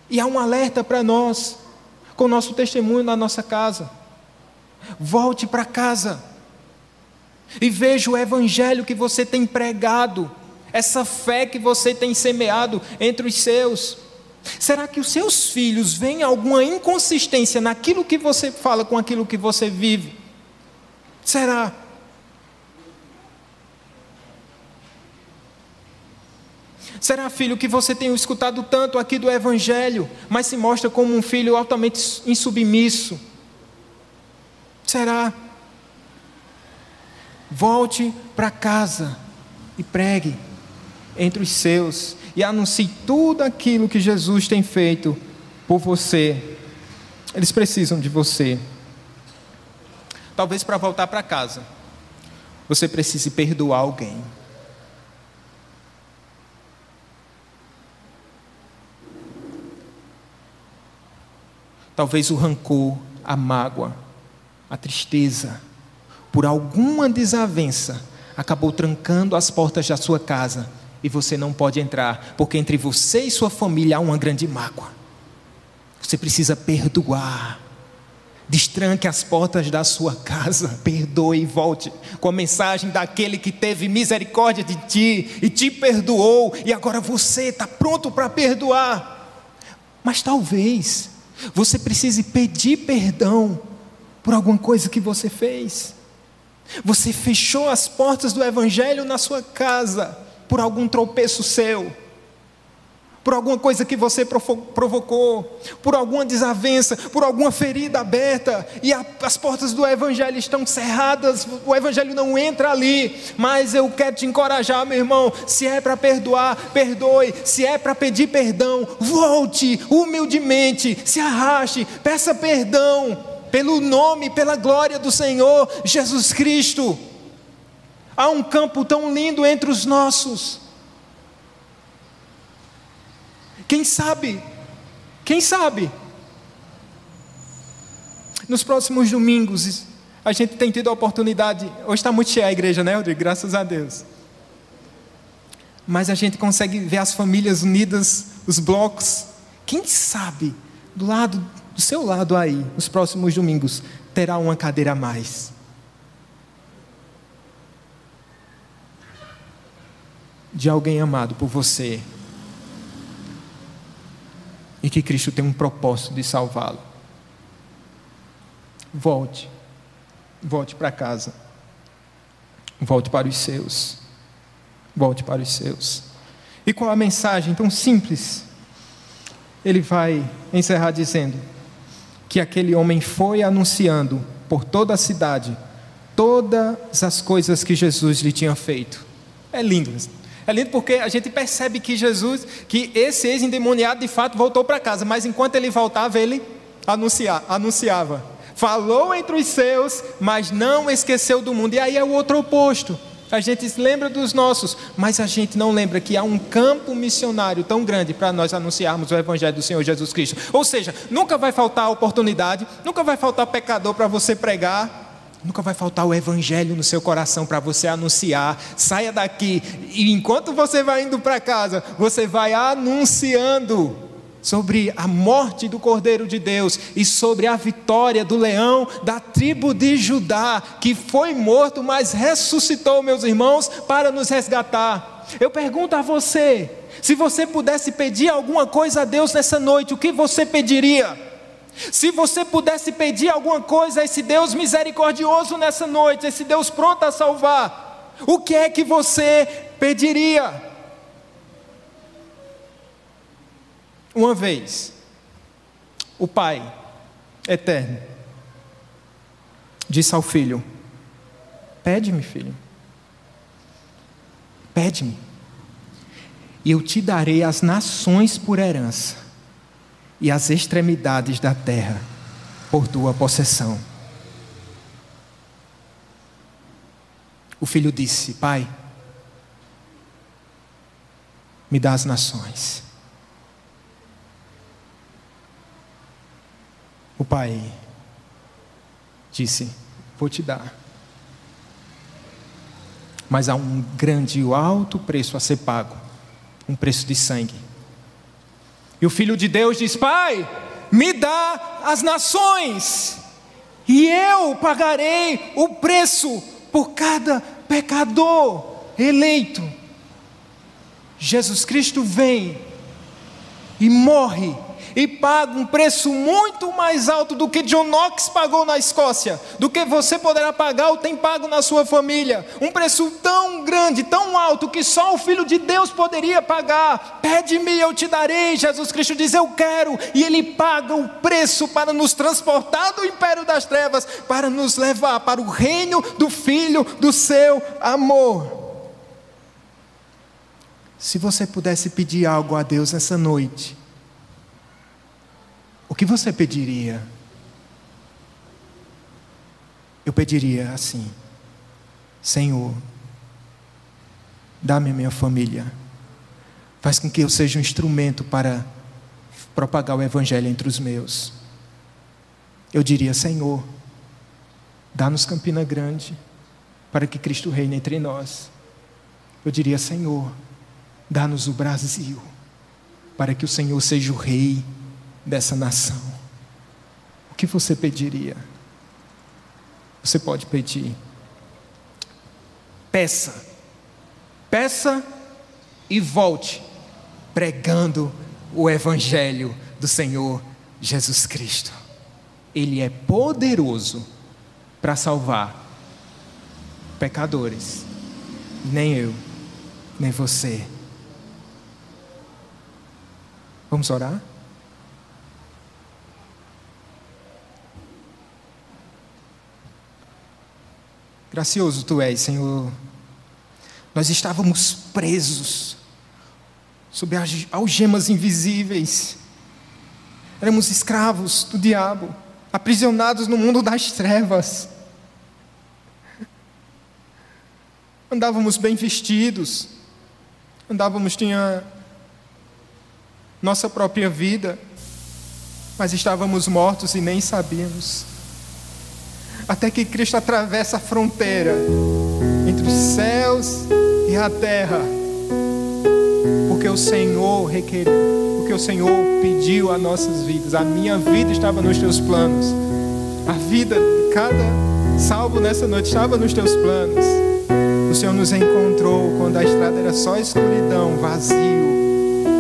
E há um alerta para nós, com o nosso testemunho na nossa casa. Volte para casa e veja o evangelho que você tem pregado essa fé que você tem semeado entre os seus? Será que os seus filhos veem alguma inconsistência naquilo que você fala com aquilo que você vive? Será? Será, filho, que você tem escutado tanto aqui do Evangelho, mas se mostra como um filho altamente insubmisso? Será? Volte para casa e pregue entre os seus e anuncie tudo aquilo que Jesus tem feito por você. Eles precisam de você. Talvez para voltar para casa, você precise perdoar alguém. Talvez o rancor, a mágoa, a tristeza, por alguma desavença, acabou trancando as portas da sua casa e você não pode entrar, porque entre você e sua família há uma grande mágoa. Você precisa perdoar. Destranque as portas da sua casa, perdoe e volte com a mensagem daquele que teve misericórdia de ti e te perdoou, e agora você está pronto para perdoar. Mas talvez você precise pedir perdão por alguma coisa que você fez. Você fechou as portas do Evangelho na sua casa por algum tropeço seu, por alguma coisa que você provocou, por alguma desavença, por alguma ferida aberta, e a, as portas do Evangelho estão cerradas, o Evangelho não entra ali, mas eu quero te encorajar, meu irmão, se é para perdoar, perdoe, se é para pedir perdão, volte humildemente, se arraste, peça perdão, pelo nome, pela glória do Senhor Jesus Cristo. Há um campo tão lindo entre os nossos quem sabe? Quem sabe? Nos próximos domingos, a gente tem tido a oportunidade. Hoje está muito cheia a igreja, né, Rodrigo? Graças a Deus. Mas a gente consegue ver as famílias unidas, os blocos. Quem sabe, do lado, do seu lado aí, nos próximos domingos, terá uma cadeira a mais. De alguém amado por você, e que Cristo tem um propósito de salvá-lo. Volte, volte para casa, volte para os seus, volte para os seus. E com a mensagem tão simples, ele vai encerrar dizendo que aquele homem foi anunciando por toda a cidade todas as coisas que Jesus lhe tinha feito. É lindo. É lindo porque a gente percebe que Jesus, que esse ex-endemoniado de fato voltou para casa, mas enquanto ele voltava, ele anuncia, anunciava. Falou entre os seus, mas não esqueceu do mundo. E aí é o outro oposto. A gente se lembra dos nossos, mas a gente não lembra que há um campo missionário tão grande para nós anunciarmos o Evangelho do Senhor Jesus Cristo. Ou seja, nunca vai faltar oportunidade, nunca vai faltar pecador para você pregar, Nunca vai faltar o evangelho no seu coração para você anunciar. Saia daqui e enquanto você vai indo para casa, você vai anunciando sobre a morte do Cordeiro de Deus e sobre a vitória do leão da tribo de Judá, que foi morto, mas ressuscitou, meus irmãos, para nos resgatar. Eu pergunto a você: se você pudesse pedir alguma coisa a Deus nessa noite, o que você pediria? Se você pudesse pedir alguma coisa a esse Deus misericordioso nessa noite, esse Deus pronto a salvar, o que é que você pediria? Uma vez, o Pai eterno disse ao filho: Pede-me, filho, pede-me, e eu te darei as nações por herança e as extremidades da terra por tua possessão. O filho disse: Pai, me dá as nações. O pai disse: Vou te dar. Mas há um grande e alto preço a ser pago um preço de sangue. E o filho de Deus diz: Pai, me dá as nações, e eu pagarei o preço por cada pecador eleito. Jesus Cristo vem e morre e paga um preço muito mais alto do que John Knox pagou na Escócia, do que você poderá pagar ou tem pago na sua família. Um preço tão grande, tão alto, que só o Filho de Deus poderia pagar. Pede-me, eu te darei. Jesus Cristo diz: Eu quero, e Ele paga o preço para nos transportar do império das trevas, para nos levar para o reino do Filho do seu amor. Se você pudesse pedir algo a Deus essa noite, o que você pediria? Eu pediria assim: Senhor, dá-me a minha família. Faz com que eu seja um instrumento para propagar o Evangelho entre os meus. Eu diria: Senhor, dá-nos Campina Grande para que Cristo reine entre nós. Eu diria: Senhor, dá-nos o Brasil para que o Senhor seja o Rei dessa nação. O que você pediria? Você pode pedir. Peça. Peça e volte pregando o Evangelho do Senhor Jesus Cristo. Ele é poderoso para salvar pecadores. Nem eu, nem você Vamos orar? Gracioso tu és, Senhor. Nós estávamos presos sob algemas invisíveis. Éramos escravos do diabo, aprisionados no mundo das trevas. Andávamos bem vestidos, andávamos, tinha nossa própria vida, mas estávamos mortos e nem sabíamos. Até que Cristo atravessa a fronteira entre os céus e a terra, porque o Senhor requeriu, porque o Senhor pediu a nossas vidas. A minha vida estava nos teus planos, a vida de cada salvo nessa noite estava nos teus planos. O Senhor nos encontrou quando a estrada era só escuridão, vazio,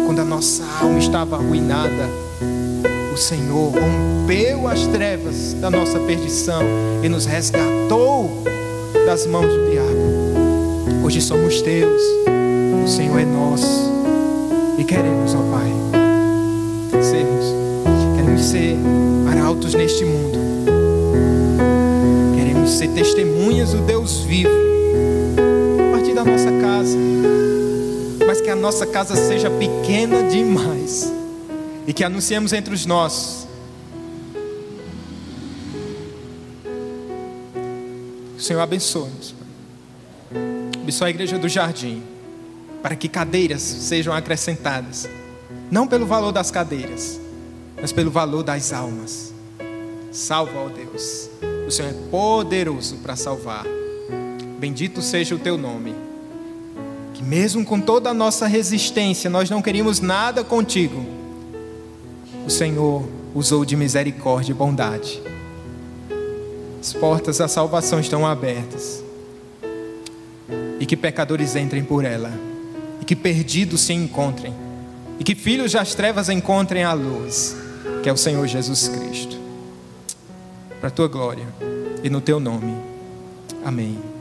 quando a nossa alma estava arruinada. O Senhor rompeu as trevas da nossa perdição e nos resgatou das mãos do diabo. Hoje somos teus, o Senhor é nosso e queremos, ó Pai, sermos, queremos ser arautos neste mundo, queremos ser testemunhas do Deus vivo, a partir da nossa casa, mas que a nossa casa seja pequena demais e que anunciemos entre os nossos. O Senhor abençoe-nos. Abençoe a igreja do jardim, para que cadeiras sejam acrescentadas, não pelo valor das cadeiras, mas pelo valor das almas. Salva, ó Deus. O Senhor é poderoso para salvar. Bendito seja o teu nome. Que mesmo com toda a nossa resistência, nós não queríamos nada contigo o Senhor usou de misericórdia e bondade. As portas da salvação estão abertas. E que pecadores entrem por ela. E que perdidos se encontrem. E que filhos das trevas encontrem a luz, que é o Senhor Jesus Cristo. Para a tua glória e no teu nome. Amém.